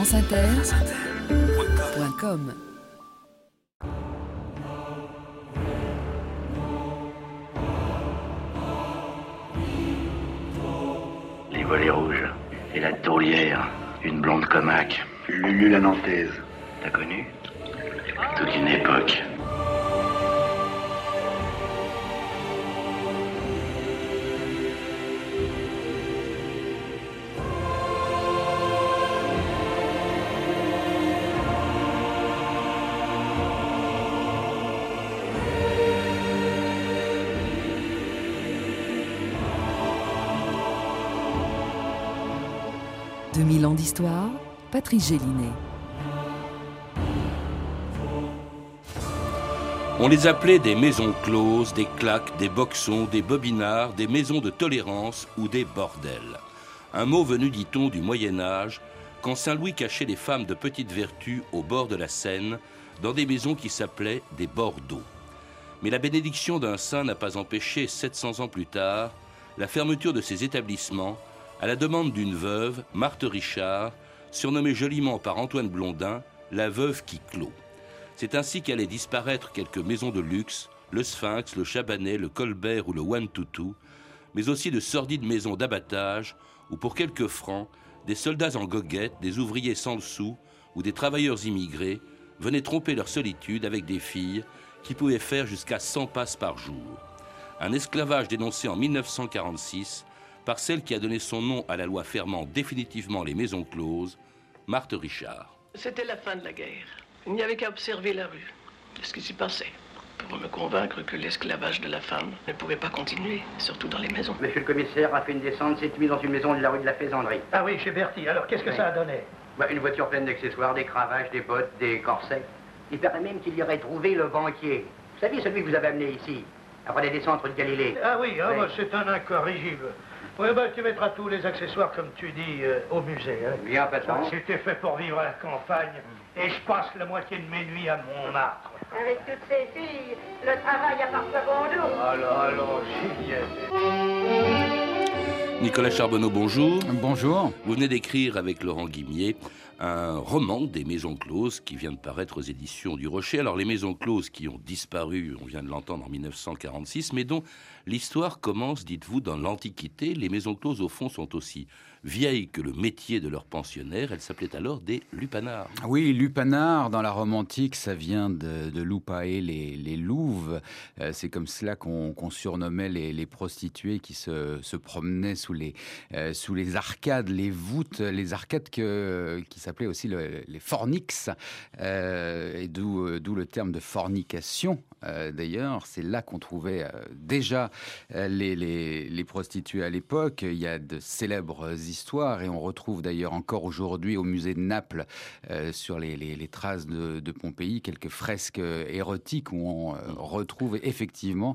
franceinter.com Les volets rouges et la tourlière, une blonde comaque. Lulu la Nantaise. T'as connu? Toute une époque. « 2000 ans d'histoire, Patrice Gélinet. On les appelait des maisons closes, des claques, des boxons, des bobinards, des maisons de tolérance ou des bordels. Un mot venu, dit-on, du Moyen Âge, quand Saint Louis cachait les femmes de petite vertu au bord de la Seine, dans des maisons qui s'appelaient des bordeaux. Mais la bénédiction d'un saint n'a pas empêché, 700 ans plus tard, la fermeture de ces établissements à la demande d'une veuve, Marthe Richard, surnommée joliment par Antoine Blondin la veuve qui clôt. C'est ainsi qu'allaient disparaître quelques maisons de luxe, le Sphinx, le Chabanais, le Colbert ou le One Tutu, mais aussi de sordides maisons d'abattage où pour quelques francs, des soldats en goguette, des ouvriers sans le sou ou des travailleurs immigrés venaient tromper leur solitude avec des filles qui pouvaient faire jusqu'à 100 passes par jour. Un esclavage dénoncé en 1946 par celle qui a donné son nom à la loi fermant définitivement les maisons closes, Marthe Richard. C'était la fin de la guerre. Il n'y avait qu'à observer la rue, ce qui s'y passait, pour me convaincre que l'esclavage de la femme ne pouvait pas continuer, surtout dans les maisons. Monsieur le commissaire a fait une descente, s'est mis dans une maison de la rue de la Faisanderie. Ah oui, chez Bertie. Alors qu'est-ce que Oui. ça a donné? Bah, une voiture pleine d'accessoires, des cravaches, des bottes, des corsets. Il paraît même qu'il y aurait trouvé le banquier. Vous savez, celui que vous avez amené ici, après les descentes de Galilée. Ah oui, ah, Oui. bah, c'est un incorrigible. Oui, bah, tu mettras tous les accessoires, comme tu dis, euh, au musée. Hein. Bien, patron. C'était fait pour vivre à la campagne, et je passe la moitié de mes nuits à Montmartre. Avec toutes ces filles, le travail a parfois bon dos. Alors, alors, Juliette. Nicolas Charbonneau, bonjour. Bonjour. Vous venez d'écrire avec Laurent Guimier un roman des maisons closes qui vient de paraître aux éditions du Rocher. Alors les maisons closes qui ont disparu, on vient de l'entendre en 1946, mais dont l'histoire commence, dites-vous, dans l'Antiquité. Les maisons closes, au fond, sont aussi vieilles que le métier de leurs pensionnaires. Elles s'appelaient alors des lupanards. Oui, lupanar, dans la Rome antique, ça vient de, de lupae, les, les louves. Euh, c'est comme cela qu'on surnommait les, prostituées qui se, se promenaient sous les, euh, sous les arcades, les voûtes, les arcades que, qui s'appelaient aussi le- les fornix, euh, et euh, d'où le terme de fornication. Euh, D'ailleurs, c'est là qu'on trouvait euh, déjà euh, les, les, les prostituées à l'époque. Il y a de célèbres histoires et on retrouve d'ailleurs encore aujourd'hui au musée de Naples sur les, les- les traces de, de Pompéi quelques fresques érotiques où on retrouve effectivement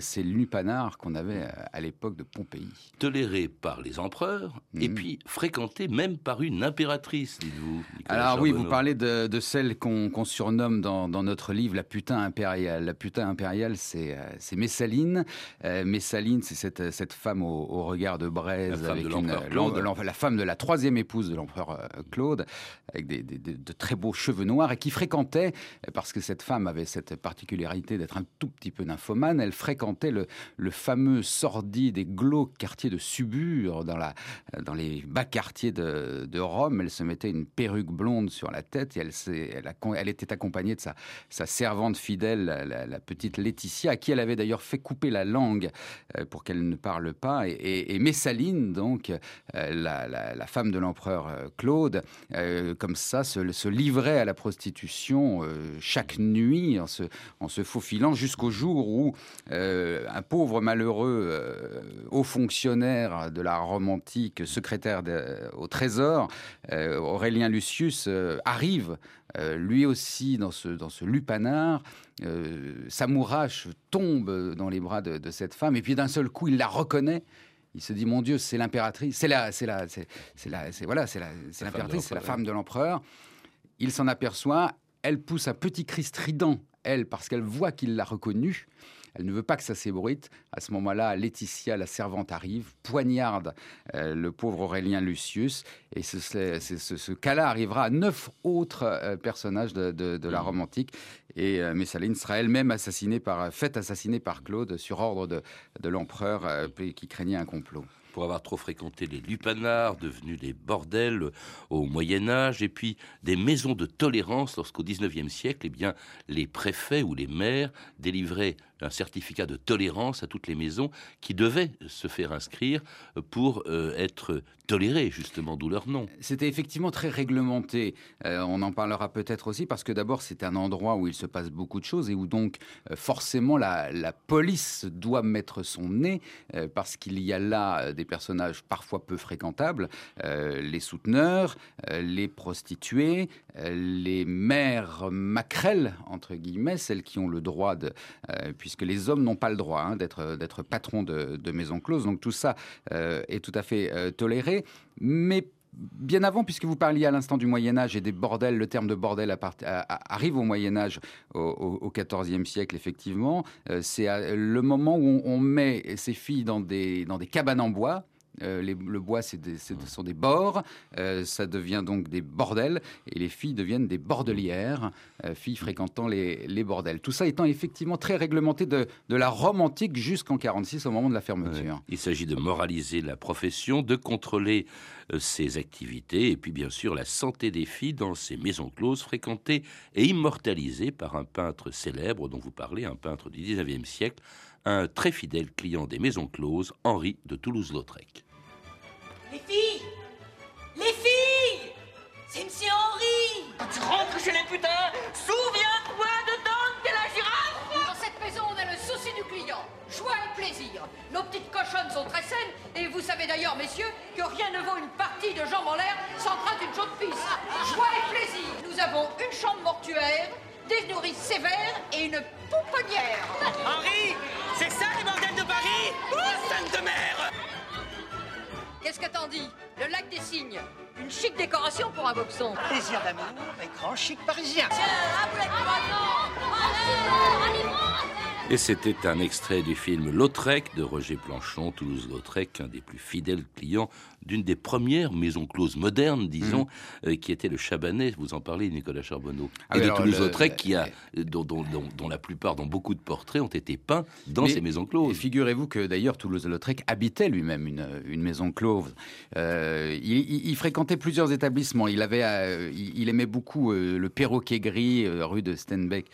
ces lupanards qu'on avait à l'époque de Pompéi. Tolérés par les empereurs et Mhm. puis fréquentés même par une impératrice, dites-vous. Alors oui, vous parlez de, de celle qu'on qu'on surnomme dans, dans notre livre la putain impériale. La putain impériale, c'est euh, Messaline. Euh, Messaline, c'est cette, cette femme au, au regard de braise, La femme avec de une- la femme de la troisième épouse de l'empereur euh, Claude, avec des, de très beaux cheveux noirs, et qui fréquentait, euh, parce que cette femme avait cette particularité d'être un tout petit peu nymphomane, elle fréquentait le, le fameux sordide et glauque quartier de Subur, dans, la, dans les bas quartiers de, de Rome. Elle se mettait une perruque blonde sur la tête et elle, elle, a- elle était accompagnée de sa, sa servante fidèle, la, petite Laetitia, à qui elle avait d'ailleurs fait couper la langue euh, pour qu'elle ne parle pas. Et, Messaline, donc, euh, la, femme de l'empereur euh, Claude, comme ça, se, livrait à la prostitution chaque nuit en se, en se faufilant jusqu'au jour où un pauvre malheureux haut fonctionnaire de la Rome antique, secrétaire au Trésor, Aurélien Lucius, arrive lui aussi dans ce, dans ce lupanar. Euh, Samourache tombe dans les bras de, de cette femme et puis d'un seul coup il la reconnaît. Il se dit mon Dieu, c'est l'impératrice, c'est la, c'est la, c'est, la, c'est voilà, c'est la, c'est l'impératrice, c'est la femme de l'empereur. Il s'en aperçoit, elle pousse un petit cri strident, elle, parce qu'elle voit qu'il l'a reconnue. Elle ne veut pas que ça s'ébruite. À ce moment-là, Laetitia, la servante, arrive, poignarde euh, le pauvre Aurélien Lucius. Et ce, ce, cas-là arrivera à neuf autres euh, personnages de, la Rome antique. Et euh, Messaline sera elle-même assassinée par, faite assassiner par Claude sur ordre de, de l'empereur qui craignait un complot pour avoir trop fréquenté les lupanards, devenus des bordels au Moyen Âge, et puis des maisons de tolérance lorsqu'au XIXe siècle, eh bien, les préfets ou les maires délivraient un certificat de tolérance à toutes les maisons qui devaient se faire inscrire pour euh, être tolérées, justement, d'où leur nom. C'était effectivement très réglementé. Euh, on en parlera peut-être aussi parce que d'abord, c'est un endroit où il se passe beaucoup de choses et où donc euh, forcément la, police doit mettre son nez parce qu'il y a là des personnages parfois peu fréquentables, les souteneurs, les prostituées, les mères maquerelles, entre guillemets, celles qui ont le droit de puisque les hommes n'ont pas le droit hein, d'être, d'être patrons de, de maisons closes. Donc tout ça euh, est tout à fait euh, toléré. Mais bien avant, puisque vous parliez à l'instant du Moyen Âge et des bordels, le terme de bordel arrive au Moyen Âge, au XIVe siècle, effectivement. Euh, c'est le moment où on, met ces filles dans des, dans des cabanes en bois, euh, le bois, ce sont des bords, euh, ça devient donc des bordels, et les filles deviennent des bordelières, euh, filles fréquentant les, bordels. Tout ça étant effectivement très réglementé de, la Rome antique jusqu'en 46, au moment de la fermeture. Il s'agit de moraliser la profession, de contrôler ses activités, et puis bien sûr la santé des filles dans ces maisons closes fréquentées et immortalisées par un peintre célèbre dont vous parlez, un peintre du 19e siècle, un très fidèle client des maisons closes, Henri de Toulouse-Lautrec. Les filles Les filles C'est Monsieur Henri Quand tu rentres chez les putains, souviens-toi de Dante et la girafe Dans cette maison, on a le souci du client. Joie et plaisir. Nos petites cochonnes sont très saines, et vous savez d'ailleurs, messieurs, que rien ne vaut une partie de jambes en l'air sans crainte une chaude pisse. Joie et plaisir. Nous avons une chambre mortuaire, des nourrices sévères et une pouponnière. Henri C'est ça les bordels de Paris Oh, sainte mère Qu'est-ce que t'en dis Le lac des cygnes. Une chic décoration pour un boxon. Plaisir d'amour et grand chic parisien. Et c'était un extrait du film Lautrec de Roger Planchon, Toulouse-Lautrec, un des plus fidèles clients d'une des premières maisons closes modernes, disons, mmh. euh, qui était le Chabanais. Vous en parlez, Nicolas Charbonneau. Ah et de Toulouse-Lautrec, qui a, dont, dont, la plupart, dont beaucoup de portraits ont été peints dans ces maisons closes. Figurez-vous que d'ailleurs Toulouse-Lautrec habitait lui-même une, une, maison close. Euh, il, fréquentait plusieurs établissements. Il avait, euh, il, aimait beaucoup le perroquet gris, rue de Stenbeck,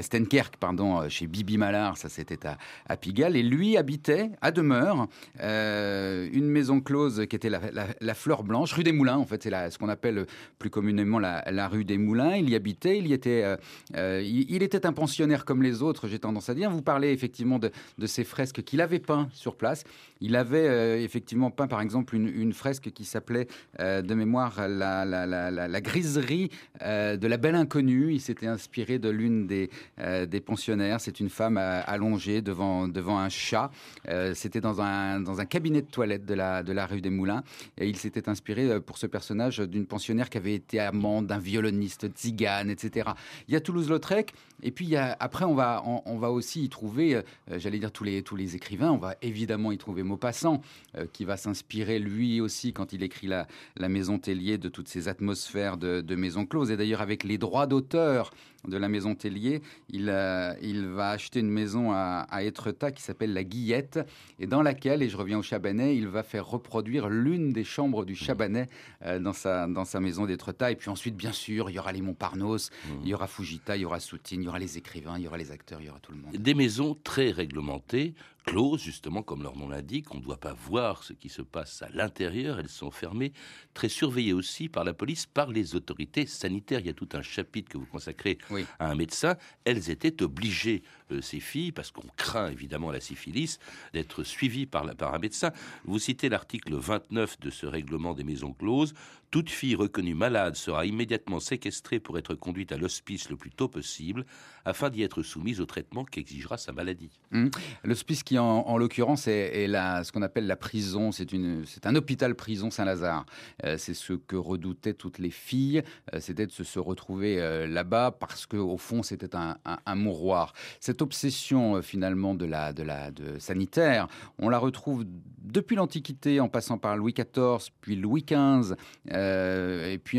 Stenkerk, pardon, chez Bibi Malard. Ça, c'était à, à, Pigalle. Et lui habitait à demeure une maison close qui était la la, Fleur Blanche, rue des Moulins, en fait, c'est ce qu'on appelle plus communément la, rue des Moulins. Il y habitait, il, y était, euh, euh, il, était un pensionnaire comme les autres, j'ai tendance à dire. Vous parlez effectivement de, ces fresques qu'il avait peint sur place. Il avait euh, effectivement peint, par exemple, une, fresque qui s'appelait de mémoire la, la griserie de la belle inconnue. Il s'était inspiré de l'une des, des pensionnaires. C'est une femme allongée devant, devant un chat. C'était dans un, dans un cabinet de toilette de la, de la rue des Moulins. Et il s'était inspiré euh, pour ce personnage d'une pensionnaire qui avait été amante d'un violoniste tzigane, etc. Il y a Toulouse-Lautrec, et puis après on va, aussi y trouver, euh, j'allais dire tous les, écrivains, on va évidemment y trouver Maupassant, euh, qui va s'inspirer lui aussi quand il écrit la, la Maison Tellier de toutes ces atmosphères de, de maison close. Et d'ailleurs avec les droits d'auteur de la maison Tellier, il, il va acheter une maison à, à Étretat qui s'appelle la Guillette, et dans laquelle, et je reviens au Chabanais, il va faire reproduire l'une des chambres du Chabanais euh, dans, sa, dans sa maison d'Étretat. Et puis ensuite, bien sûr, il y aura les Montparnasse, mmh. il y aura Fujita, il y aura Soutine, il y aura les écrivains, il y aura les acteurs, il y aura tout le monde. Des maisons très réglementées, closes, justement, comme leur nom l'indique. On ne doit pas voir ce qui se passe à l'intérieur. Elles sont fermées, très surveillées aussi par la police, par les autorités sanitaires. Il y a tout un chapitre que vous consacrez à un médecin. Elles étaient obligées, euh, ces filles, parce qu'on craint évidemment la syphilis, d'être suivies par, par un médecin. Vous citez l'article 29 de ce règlement des maisons closes. Toute fille reconnue malade sera immédiatement séquestrée pour être conduite à l'hospice le plus tôt possible, afin d'y être soumise au traitement qu'exigera sa maladie. Mmh. L'hospice qui qui, en, l'occurrence, est, ce qu'on appelle la prison. C'est un hôpital-prison Saint-Lazare. c'est ce que redoutaient toutes les filles, c'était de se, retrouver là-bas parce qu'au fond, c'était un, mouroir. Cette obsession, finalement, de la, de la de sanitaire, on la retrouve depuis l'Antiquité, en passant par Louis XIV, puis Louis XV, et puis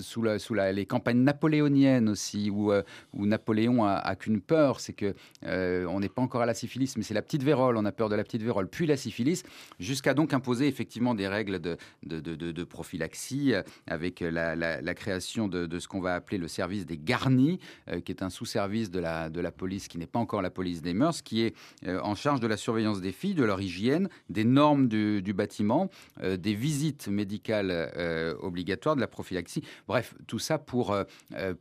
sous, la, sous la, les campagnes napoléoniennes aussi, où, où Napoléon a, qu'une peur, c'est que euh, on n'est pas encore à la syphilis, mais c'est la petite vérole. On a peur de la petite vérole, puis la syphilis, jusqu'à donc imposer effectivement des règles de, de, prophylaxie euh, avec la, création de, ce qu'on va appeler le service des garnis, euh, qui est un sous-service de la, de la police qui n'est pas encore la police des mœurs, qui est en charge de la surveillance des filles, de leur hygiène, des normes du, bâtiment, des visites médicales obligatoires, de la prophylaxie. Bref, tout ça pour,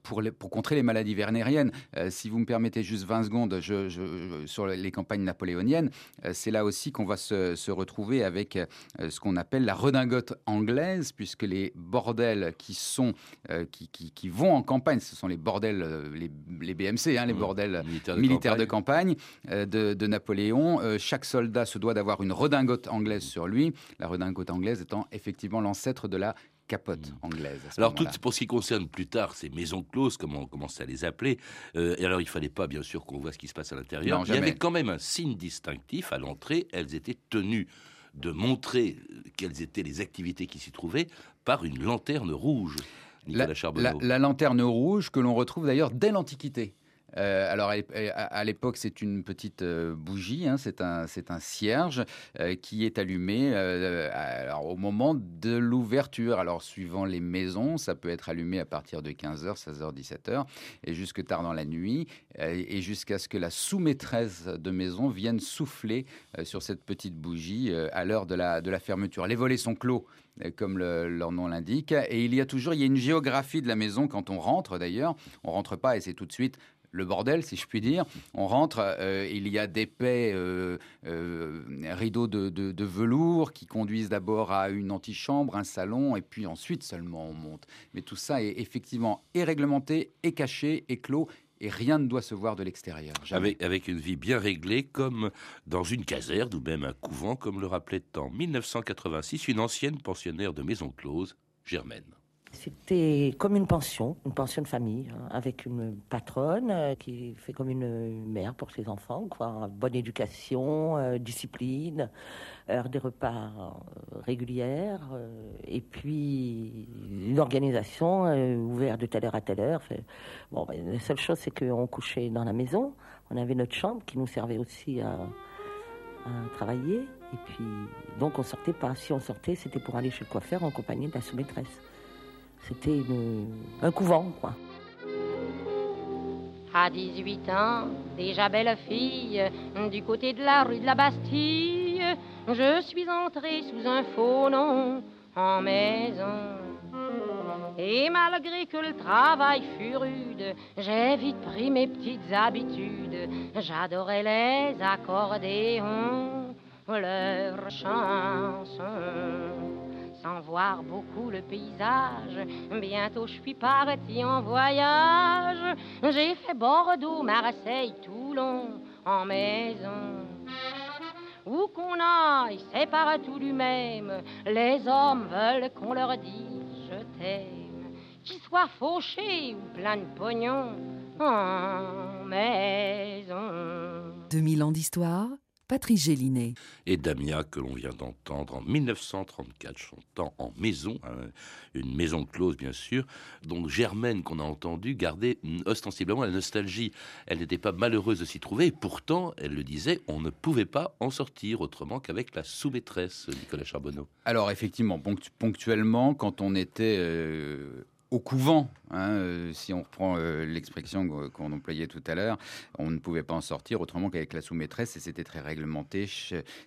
pour, pour contrer les maladies vernériennes. si vous me permettez juste 20 secondes, je, sur les campagnes napoléoniennes, euh, c'est là aussi qu'on va se, retrouver avec euh, ce qu'on appelle la redingote anglaise, puisque les bordels qui sont euh, qui, qui, vont en campagne, ce sont les bordels, les, BMC, hein, les mmh. bordels militaires, de campagne, de, de, Napoléon. chaque soldat se doit d'avoir une redingote anglaise sur lui, la redingote anglaise étant effectivement l'ancêtre de la capote mm. anglaise. alors, tout, pour ce qui concerne plus tard ces maisons closes, comme on commence à les appeler, euh, et alors il fallait pas bien sûr qu'on voit ce qui se passe à l'intérieur. Il y avait quand même un signe distinctif à l'entrée. Elles étaient tenues de montrer quelles étaient les activités qui s'y trouvaient par une lanterne rouge. La, la, lanterne rouge que l'on retrouve d'ailleurs dès l'Antiquité. Euh, alors, à l'époque, c'est une petite euh, bougie, hein, c'est un, un, cierge euh, qui est allumé alors, au moment de l'ouverture. Alors, suivant les maisons, ça peut être allumé à partir de 15h, 16h, 17h, et jusque tard dans la nuit, et jusqu'à ce que la sous-maîtresse de maison vienne souffler sur cette petite bougie à l'heure de la, de la fermeture. Les volets sont clos comme leur nom l'indique. Et il y a toujours, il y a une géographie de la maison quand on rentre d'ailleurs. On rentre pas et c'est tout de suite le bordel, si je puis dire. On rentre, euh, il y a d'épais euh, euh, rideaux de, velours qui conduisent d'abord à une antichambre, un salon, et puis ensuite seulement on monte. Mais tout ça est effectivement et réglementé, et caché, et clos. Et rien ne doit se voir de l'extérieur. Avec, avec, une vie bien réglée, comme dans une caserne ou même un couvent, comme le rappelait en 1986 une ancienne pensionnaire de maison close, Germaine. C'était comme une pension, une pension de famille, hein, avec une patronne euh, qui fait comme une mère pour ses enfants, quoi. Bonne éducation, euh, discipline, heure des repas euh, régulières, et puis une organisation ouverte de telle heure à telle heure. Bon, ben, la seule chose, c'est qu'on couchait dans la maison. On avait notre chambre qui nous servait aussi à, à travailler. Et puis, donc, on sortait pas. Si on sortait, c'était pour aller chez le coiffeur en compagnie de la sous-maîtresse. C'était un couvent, quoi. À 18 ans, déjà belle fille, du côté de la rue de la Bastille, je suis entrée sous un faux nom en maison. Et malgré que le travail fut rude, j'ai vite pris mes petites habitudes. J'adorais les accordéons, leurs chansons sans voir beaucoup le paysage. Bientôt je suis parti en voyage. J'ai fait Bordeaux, Marseille, Toulon en maison. Où qu'on aille, c'est partout du même. Les hommes veulent qu'on leur dise je t'aime. Qu'ils soient fauchés ou plein de pognon en maison. 2000 ans d'histoire Patrice Gélinet. Et Damia, que l'on vient d'entendre en 1934, chantant en maison, hein, une maison close bien sûr. Donc Germaine, qu'on a entendu, gardait ostensiblement la nostalgie. Elle n'était pas malheureuse de s'y trouver, et pourtant, elle le disait, on ne pouvait pas en sortir autrement qu'avec la sous-maîtresse, Nicolas Charbonneau. Alors effectivement, ponctuellement, quand on était... Euh, au couvent, hein, euh, si on reprend euh, l'expression qu'on employait tout à l'heure, on ne pouvait pas en sortir autrement qu'avec la sous-maîtresse et c'était très réglementé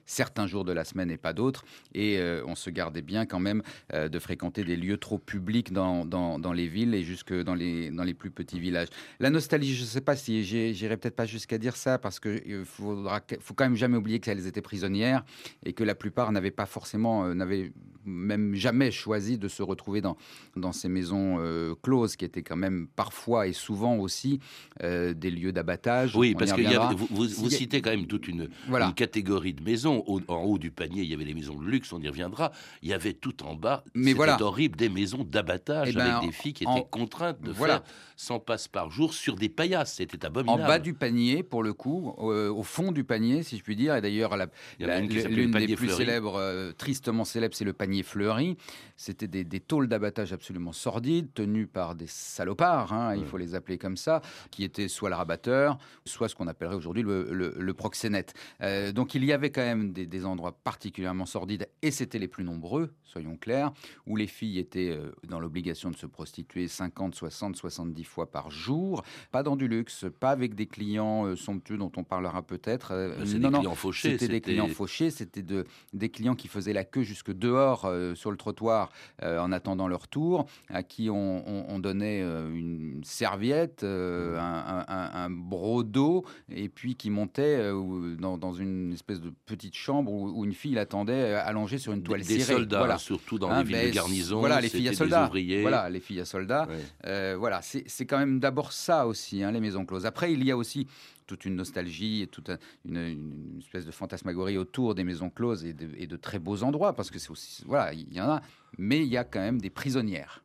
certains jours de la semaine et pas d'autres. Et euh, on se gardait bien quand même de fréquenter des lieux trop publics dans, les villes et jusque dans les, plus petits villages. La nostalgie, je ne sais pas si j'irai peut-être pas jusqu'à dire ça parce qu'il faudra faut quand même jamais oublier qu'elles étaient prisonnières et que la plupart n'avaient pas forcément, n'avaient même jamais choisi de se retrouver dans ces maisons euh, closes. qui étaient quand même parfois et souvent aussi euh, des lieux d'abattage. Oui, parce y que reviendra. vous, vous- y citez quand même toute une, Voilà. une catégorie de maisons. Au- en haut du panier, il y avait les maisons de luxe, on y reviendra. Il y avait tout en bas, Mais c'était voilà. horrible, des maisons d'abattage Eh ben, avec des filles qui en- étaient contraintes de voilà. faire 100 passes par jour sur des paillasses. C'était En abominable. bas du panier, pour le coup, euh, au fond du panier, si je puis dire, et d'ailleurs, y en l'une des plus célèbres, tristement célèbre, c'est le panier fleuri. C'était des, des tôles d'abattage absolument sordides, tenues par des salopards, hein, il faut les appeler comme ça, qui étaient soit le rabatteur, soit ce qu'on appellerait aujourd'hui le, le- le proxénète. Euh, donc il y avait quand même des, des endroits particulièrement sordides, et c'était les plus nombreux, soyons clairs, où les filles étaient euh, dans l'obligation de se prostituer 50, 60, 70 fois par jour, pas dans du luxe, pas avec des clients euh, somptueux dont on parlera peut-être. Euh, c'est des non, non, clients fauchés, C'était des c'était- clients fauchés, c'était de, des clients qui faisaient la queue jusque dehors euh, sur le trottoir euh, en attendant leur tour, à qui on, on- on donnait euh, une serviette, euh, un, un- un- un broc d'eau, et puis qui montait euh, dans, dans une espèce de petite chambre où, où une fille l'attendait allongée sur une toile des cirée. soldats, voilà. surtout dans Hein, les villes de garnison, Voilà, les filles à des soldats. ouvriers. Voilà, les filles à soldats. Voilà, c'est c'est quand même d'abord ça aussi, hein, les maisons closes. Après, il y a aussi toute une nostalgie et toute un- une, une espèce de fantasmagorie autour des maisons closes et de, et de très beaux endroits, parce que c'est aussi, voilà, il y en a, mais il y a quand même des prisonnières.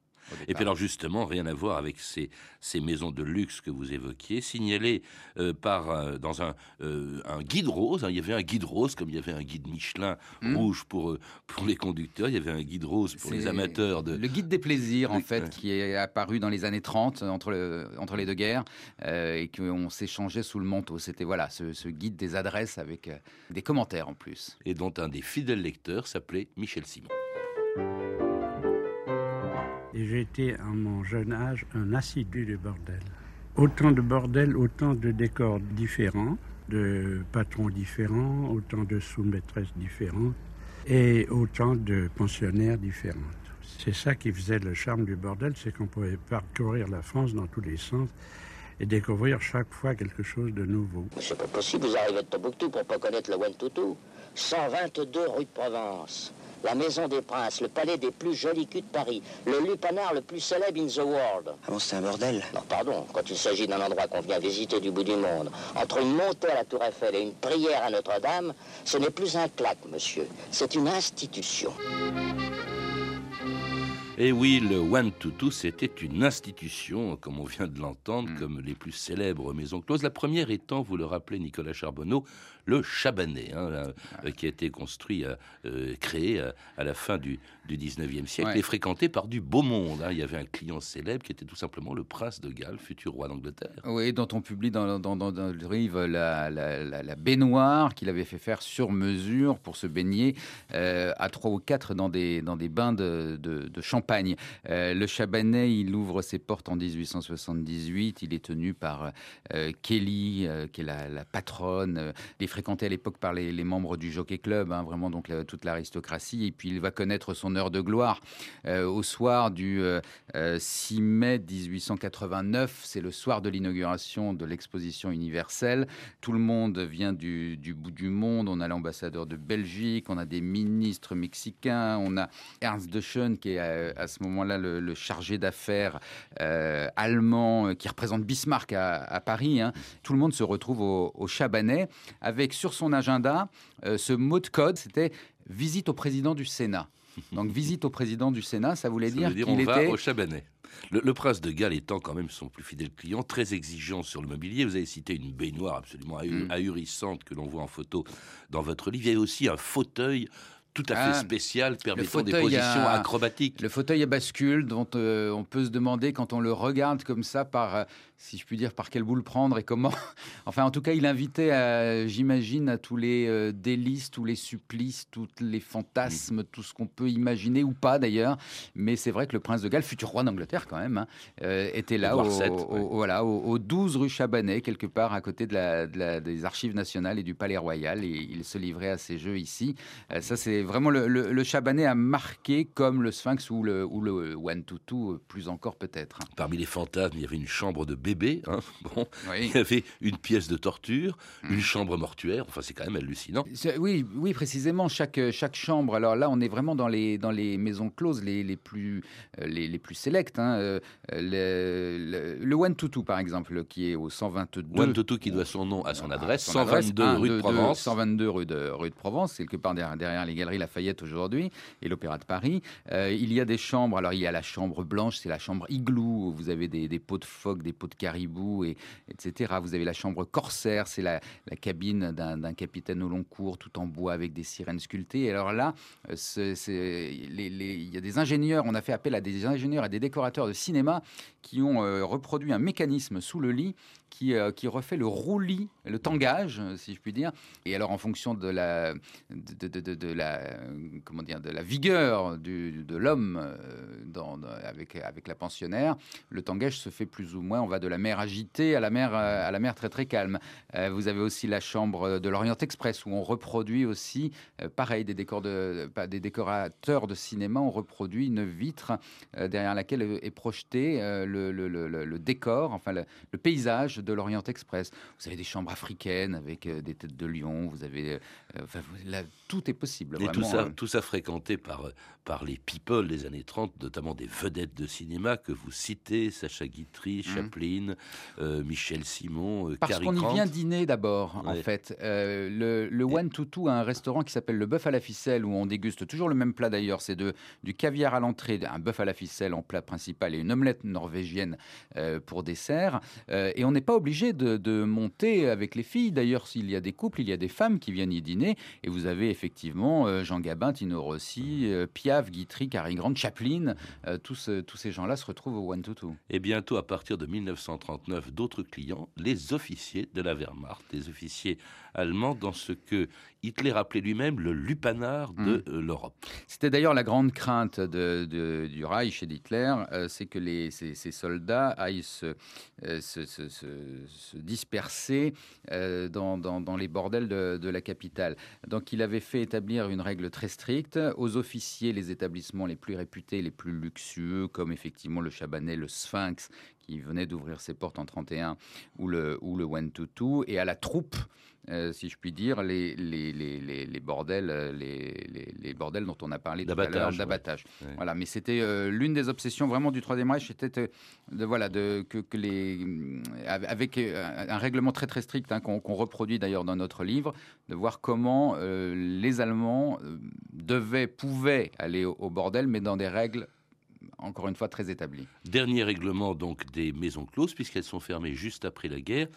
Et puis alors justement, rien à voir avec ces, ces maisons de luxe que vous évoquiez, signalées euh, par euh, dans un, euh, un guide rose. hein. il y avait un guide rose comme il y avait un guide Michelin Hmm. rouge pour pour les conducteurs. Il y avait un guide rose pour les amateurs de. Le guide des plaisirs, en fait, qui est apparu dans les années 30, entre, le- entre les deux guerres, et qu'on s'échangeait sous le manteau. C'était voilà, ce, ce guide des adresses avec des commentaires en plus. Et dont un des fidèles lecteurs s'appelait Michel Simon. Et été, à mon jeune âge, un assidu du bordel. Autant de bordel, autant de décors différents, de patrons différents, autant de sous-maîtresses différentes et autant de pensionnaires différentes. C'est ça qui faisait le charme du bordel, c'est qu'on pouvait parcourir la France dans tous les sens et découvrir chaque fois quelque chose de nouveau. C'est pas possible, vous arrivez de Tombouctou pour pas connaître le Wentoutou. 122 rue de Provence. La Maison des Princes, le palais des plus jolis culs de Paris, le lupanar le plus célèbre in the world. Ah bon, c'est un bordel Non, pardon, quand il s'agit d'un endroit qu'on vient visiter du bout du monde, entre une montée à la Tour Eiffel et une prière à Notre-Dame, ce n'est plus un claque, monsieur. C'est une institution. Et oui, le One to Two, c'était une institution, comme on vient de l'entendre, Hmm. comme les plus célèbres maisons closes. La première étant, vous le rappelez, Nicolas Charbonneau, le Chabanais, hein, là, qui a été construit, euh, euh, créé euh, à la fin du, du 19e siècle Ouais. et fréquenté par du beau monde. hein. Il y avait un client célèbre qui était tout simplement le prince de Galles, futur roi d'Angleterre. Oui, dont on publie dans, dans, dans, dans le livre la, la, la- la baignoire qu'il avait fait faire sur mesure pour se baigner euh, à trois ou quatre dans des, dans des bains de, de, de Euh, le Chabanais, il ouvre ses portes en 1878. Il est tenu par euh, Kelly, euh, qui est la, patronne. Il est fréquenté à l'époque par les, membres du Jockey Club, hein, vraiment donc toute l'aristocratie. Et puis il va connaître son heure de gloire au soir du euh, euh, 6 mai 1889. C'est le soir de l'inauguration de l'exposition universelle. Tout le monde vient du, du bout du monde. On a l'ambassadeur de Belgique, on a des ministres mexicains, on a Ernst de Schoen qui est à, ce moment-là le, le chargé d'affaires euh, allemand euh, qui représente Bismarck à, à Paris. hein. Tout le monde se retrouve au, au Chabanais avec sur son agenda euh, ce mot de code, c'était visite au président du Sénat. Donc visite au président du Sénat, ça voulait Ça dire dire qu'il on va était au Chabanais. Le, le prince de Galles étant quand même son plus fidèle client, très exigeant sur le mobilier. Vous avez cité une baignoire absolument Mm. ahurissante que l'on voit en photo dans votre livre. Il y a aussi un fauteuil tout à fait Ah, spécial permettant des positions à- acrobatiques. Le fauteuil à bascule dont euh, on peut se demander quand on le regarde comme ça par, euh, si je puis dire, par quelle boule prendre et comment. enfin, en tout cas, il invitait, j'imagine, à tous les euh, délices, tous les supplices, tous les fantasmes, tout ce qu'on peut imaginer ou pas d'ailleurs. Mais c'est vrai que le prince de Galles, futur roi d'Angleterre quand même, hein, euh, était là, au, VII, au- ouais. au- voilà, au, au 12 rue Chabanais, quelque part à côté de la, de la- des archives nationales et du palais royal. Et il se livrait à ces jeux ici. Euh, ça, c'est vraiment le, le, le, Chabanais a marqué comme le Sphinx ou le, ou le One Tutu, plus encore peut-être. Parmi les fantasmes, il y avait une chambre de bébé. Hein, bon, Il y avait une pièce de torture, mmh. une chambre mortuaire. Enfin, c'est quand même hallucinant. Oui, oui, précisément. Chaque, chaque chambre. Alors là, on est vraiment dans les, dans les maisons closes les, les plus, les, les plus sélectes. Hein. Le, le, One Tutu, par exemple, qui est au 122. One Tutu qui doit son nom à son adresse, 122 rue de Provence. 122 rue de, rue de Provence, quelque part derrière, derrière les galeries Lafayette aujourd'hui et l'Opéra de Paris. Euh, il y a des chambres. Alors, il y a la chambre blanche, c'est la chambre igloo, où vous avez des, des, pots de phoque, des pots de caribou, et, etc. Vous avez la chambre corsaire, c'est la, cabine d'un capitaine au long cours, tout en bois avec des sirènes sculptées. Et alors là, euh, il y a des ingénieurs, on a fait appel à des ingénieurs et des décorateurs de cinéma qui ont euh, reproduit un mécanisme sous le lit qui, euh, qui, refait le roulis, le tangage, si je puis dire. Et alors, en fonction de la, comment dire, de la vigueur du, de l'homme avec, avec la pensionnaire, le tangage se fait plus ou moins. On va la mer agitée à la mer, à la mer très très calme. Euh, vous avez aussi la chambre de l'Orient Express où on reproduit aussi, pareil, des, décors de, des décorateurs de cinéma, on reproduit une vitre derrière laquelle est projeté le, le, le, le, décor, enfin le, paysage de l'Orient Express. Vous avez des chambres africaines avec euh, des têtes de lion, vous avez. Euh, enfin, là, tout est possible. Et tout ça, tout ça fréquenté par, par les people des années 30, notamment des vedettes de cinéma que vous citez, Sacha Guitry, mmh. Euh, Michel Simon, euh, Parce qu'on y vient dîner d'abord, en fait. Euh, le, le One Tutu a un restaurant qui s'appelle le Bœuf à la ficelle, où on déguste toujours le même plat d'ailleurs. C'est de, du caviar à l'entrée, un bœuf à la ficelle en plat principal et une omelette norvégienne pour dessert. et on n'est pas obligé de, de, monter avec les filles. D'ailleurs, s'il y a des couples, il y a des femmes qui viennent y dîner. Et vous avez effectivement Jean Gabin, Tino Rossi, Piaf, Guitry, Cary Grant, Chaplin. tous, tous ces gens-là se retrouvent au One Tutu. Et bientôt, à partir de 1939, d'autres clients, les officiers de la Wehrmacht, les officiers allemands, dans ce que Hitler appelait lui-même le lupanar de mmh. l'Europe. C'était d'ailleurs la grande crainte de, de, du Reich et d'Hitler, euh, c'est que les, ces, ces, soldats aillent se, euh, se, se, se disperser euh, dans, dans, dans, les bordels de, de, la capitale. Donc il avait fait établir une règle très stricte aux officiers, les établissements les plus réputés, les plus luxueux, comme effectivement le Chabanais, le Sphinx, qui venait d'ouvrir ses portes en 31, ou le, ou le One Tutu, et à la troupe, euh, si je puis dire, les, les, les, les bordels, euh, les, les, bordels dont on a parlé tout à l'heure, d'abattage. Ouais. Voilà, mais c'était euh, l'une des obsessions vraiment du Troisième Reich, c'était de, voilà, de, que, que les, avec un règlement très très strict hein, qu'on qu reproduit d'ailleurs dans notre livre, de voir comment euh, les Allemands devaient, pouvaient aller au, au bordel, mais dans des règles encore une fois très établi. Dernier règlement donc des maisons closes, puisqu'elles sont fermées juste après la guerre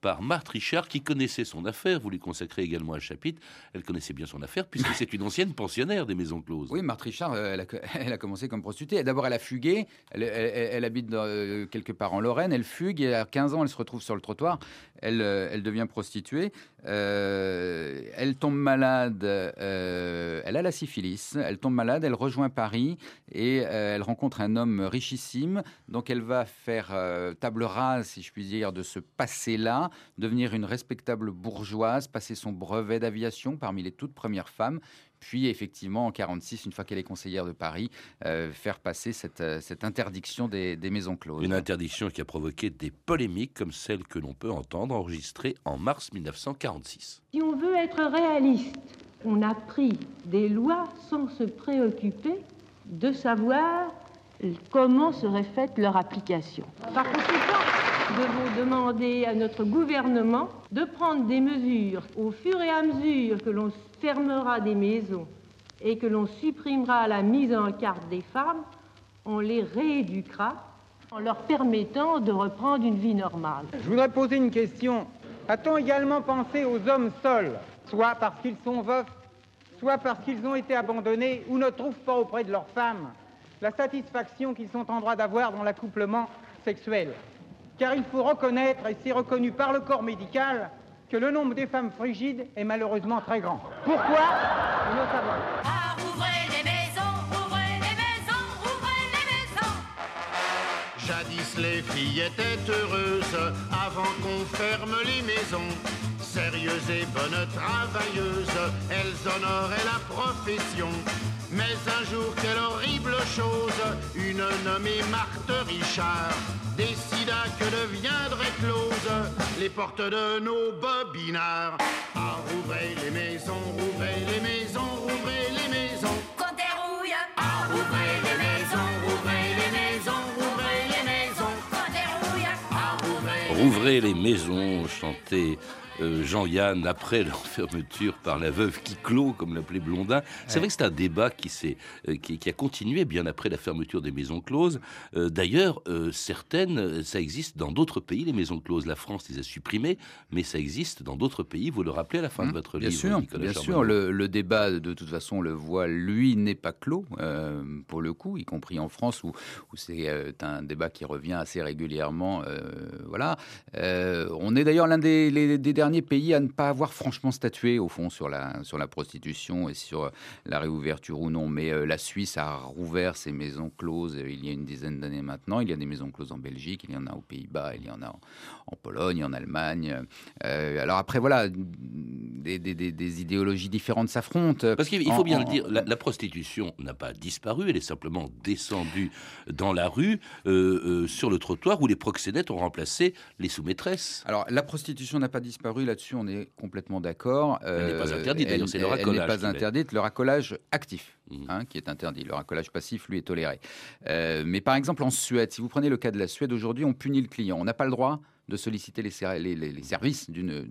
par Marthe Richard, qui connaissait son affaire. Vous lui consacrez également un chapitre. Elle connaissait bien son affaire, puisque c'est une ancienne pensionnaire des maisons closes. Oui, Marthe Richard, elle a, elle a commencé comme prostituée. D'abord, elle a fugué. Elle, elle, elle habite dans, euh, quelque part en Lorraine. Elle fugue et à 15 ans, elle se retrouve sur le trottoir. Elle, euh, elle devient prostituée. Euh, elle tombe malade. Euh, elle a la syphilis. Elle tombe malade. Elle rejoint Paris et euh, elle rencontre un homme richissime. Donc, elle va faire table rase, si je puis dire, de ce passé-là devenir une respectable bourgeoise, passer son brevet d'aviation parmi les toutes premières femmes, puis effectivement en 46, une fois qu'elle est conseillère de Paris, euh, faire passer cette, cette interdiction des, des, maisons closes. Une interdiction qui a provoqué des polémiques comme celle que l'on peut entendre enregistrée en mars 1946. Si on veut être réaliste, on a pris des lois sans se préoccuper de savoir comment serait faite leur application. Par conséquent, devons demander à notre gouvernement de prendre des mesures au fur et à mesure que l'on fermera des maisons et que l'on supprimera la mise en carte des femmes, on les rééduquera en leur permettant de reprendre une vie normale. Je voudrais poser une question. A-t-on également pensé aux hommes seuls, soit parce qu'ils sont veufs, soit parce qu'ils ont été abandonnés ou ne trouvent pas auprès de leurs femmes? La satisfaction qu'ils sont en droit d'avoir dans l'accouplement sexuel car il faut reconnaître, et c'est reconnu par le corps médical, que le nombre des femmes frigides est malheureusement très grand. Pourquoi? Nous le savons. Ah, ouvrez les maisons, ouvrez les maisons, ouvrez les maisons. Jadis les filles étaient heureuses avant qu'on ferme les maisons. Sérieuses et bonnes travailleuses, elles honoraient la profession. Mais un jour, quelle horrible chose, une nommée Marthe Richard décida que deviendraient closes les portes de nos bobinards. Ah, rouvrez les maisons, rouvrez les maisons, rouvrez les maisons. Comptez rouille. Ah, rouvrez les maisons, rouvrez les maisons, rouvrez les maisons. Rouille. Ah, rouvrez les maisons, chantait euh, Jean-Yann après leur fermeture par la veuve qui clôt, comme l'appelait Blondin. C'est Ouais. vrai que c'est un débat qui, euh, qui, qui a continué bien après la fermeture des maisons closes. Euh, D'ailleurs, euh, certaines, ça existe dans d'autres pays, les maisons closes. La France les a supprimées, mais ça existe dans d'autres pays. Vous le rappelez à la fin de votre Mmh, Bien livre, sûr, Nicolas bien Charbonneau. sûr. Le, le débat, de toute façon, on le voit, lui, n'est pas clos, pour le coup, y compris en France, où, où c'est un débat qui revient assez régulièrement. voilà. On est d'ailleurs l'un des, les- des derniers pays à ne pas avoir franchement statué, au fond, sur la, sur la prostitution et sur la réouverture ou non. Mais euh, la Suisse a rouvert ses maisons closes euh, il y a une dizaine d'années maintenant. Il y a des maisons closes en Belgique, il y en a aux Pays-Bas, il y en a en, en Pologne, en Allemagne. Euh, alors après, voilà, des, des- des- des idéologies différentes s'affrontent. Parce qu'il En- faut bien en- le dire, la, la prostitution n'a pas disparu, elle est simplement descendue dans la rue, euh, euh, sur le trottoir, où les proxénètes ont remplacé les sous-maîtresses. Alors, la prostitution n'a pas disparu, là-dessus on est complètement d'accord. Elle n'est pas Euh, interdite, d'ailleurs, elle- c'est le Elle racolage n'est qui pas interdite, le racolage actif, Mhm. hein, qui est interdit. Le racolage passif, lui, est toléré. Euh, mais par exemple, en Suède, si vous prenez le cas de la Suède, aujourd'hui, on punit le client. On n'a pas le droit de solliciter les, ser- les- les- les services d'une-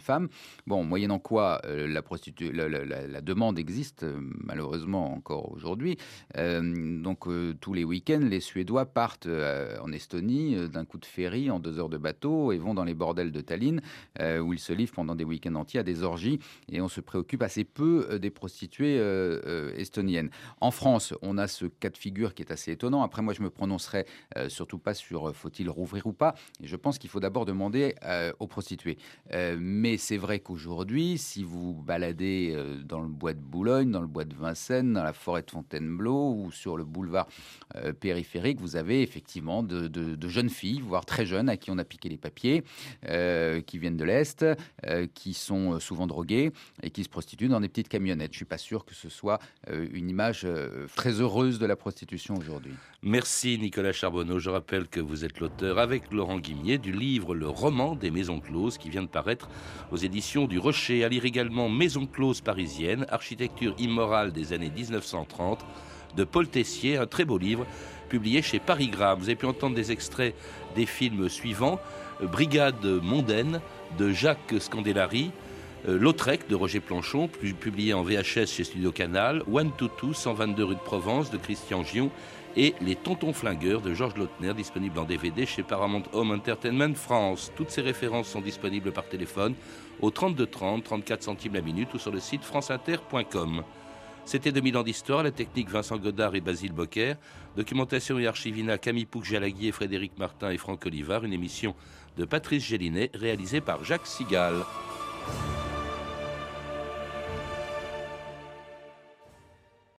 femme. Bon, moyennant quoi euh, la, demande existe, euh, malheureusement encore aujourd'hui. Euh, donc tous les week-ends, les Suédois partent en Estonie d'un coup de ferry en deux heures de bateau et vont dans les bordels de Tallinn où ils se livrent pendant des week-ends entiers à des orgies et on se préoccupe assez peu des prostituées estoniennes. En France, on a ce cas de figure qui est assez étonnant. Après, moi, je me prononcerai surtout pas sur faut-il rouvrir ou pas. Et je pense qu'il faut d'abord demander euh, aux prostituées. Euh, mais c'est vrai qu'aujourd'hui, si vous baladez euh, dans le bois de Boulogne, dans le bois de Vincennes, dans la forêt de Fontainebleau ou sur le boulevard périphérique, vous avez effectivement de, de- jeunes filles, voire très jeunes, à qui on a piqué les papiers, qui viennent de l'Est, qui sont souvent droguées et qui se prostituent dans des petites camionnettes. Je suis pas sûr que ce soit une image très heureuse de la prostitution aujourd'hui. Merci Nicolas Charbonneau. Je rappelle que vous êtes l'auteur avec Laurent Guimier du livre Le roman des maisons closes qui vient de paraître aux éditions du Rocher. À lire également Maison close parisienne, architecture immorale des années 1930 de Paul Tessier, un très beau livre publié chez Parigramme. Vous avez pu entendre des extraits des films suivants Brigade mondaine de Jacques Scandellari. Euh, Lautrec de Roger Planchon, pu- publié en VHS chez Studio Canal, One to Two, 122 rue de Provence de Christian Gion, et Les Tontons Flingueurs de Georges Lautner, disponible en DVD chez Paramount Home Entertainment France. Toutes ces références sont disponibles par téléphone au 32 30, 34 centimes la minute ou sur le site franceinter.com. C'était 2000 ans d'histoire, la technique Vincent Godard et Basile Bocquer, documentation et archivina Camille Pouc-Jalagui et Frédéric Martin et Franck Olivard, une émission de Patrice Gélinet réalisée par Jacques Sigal.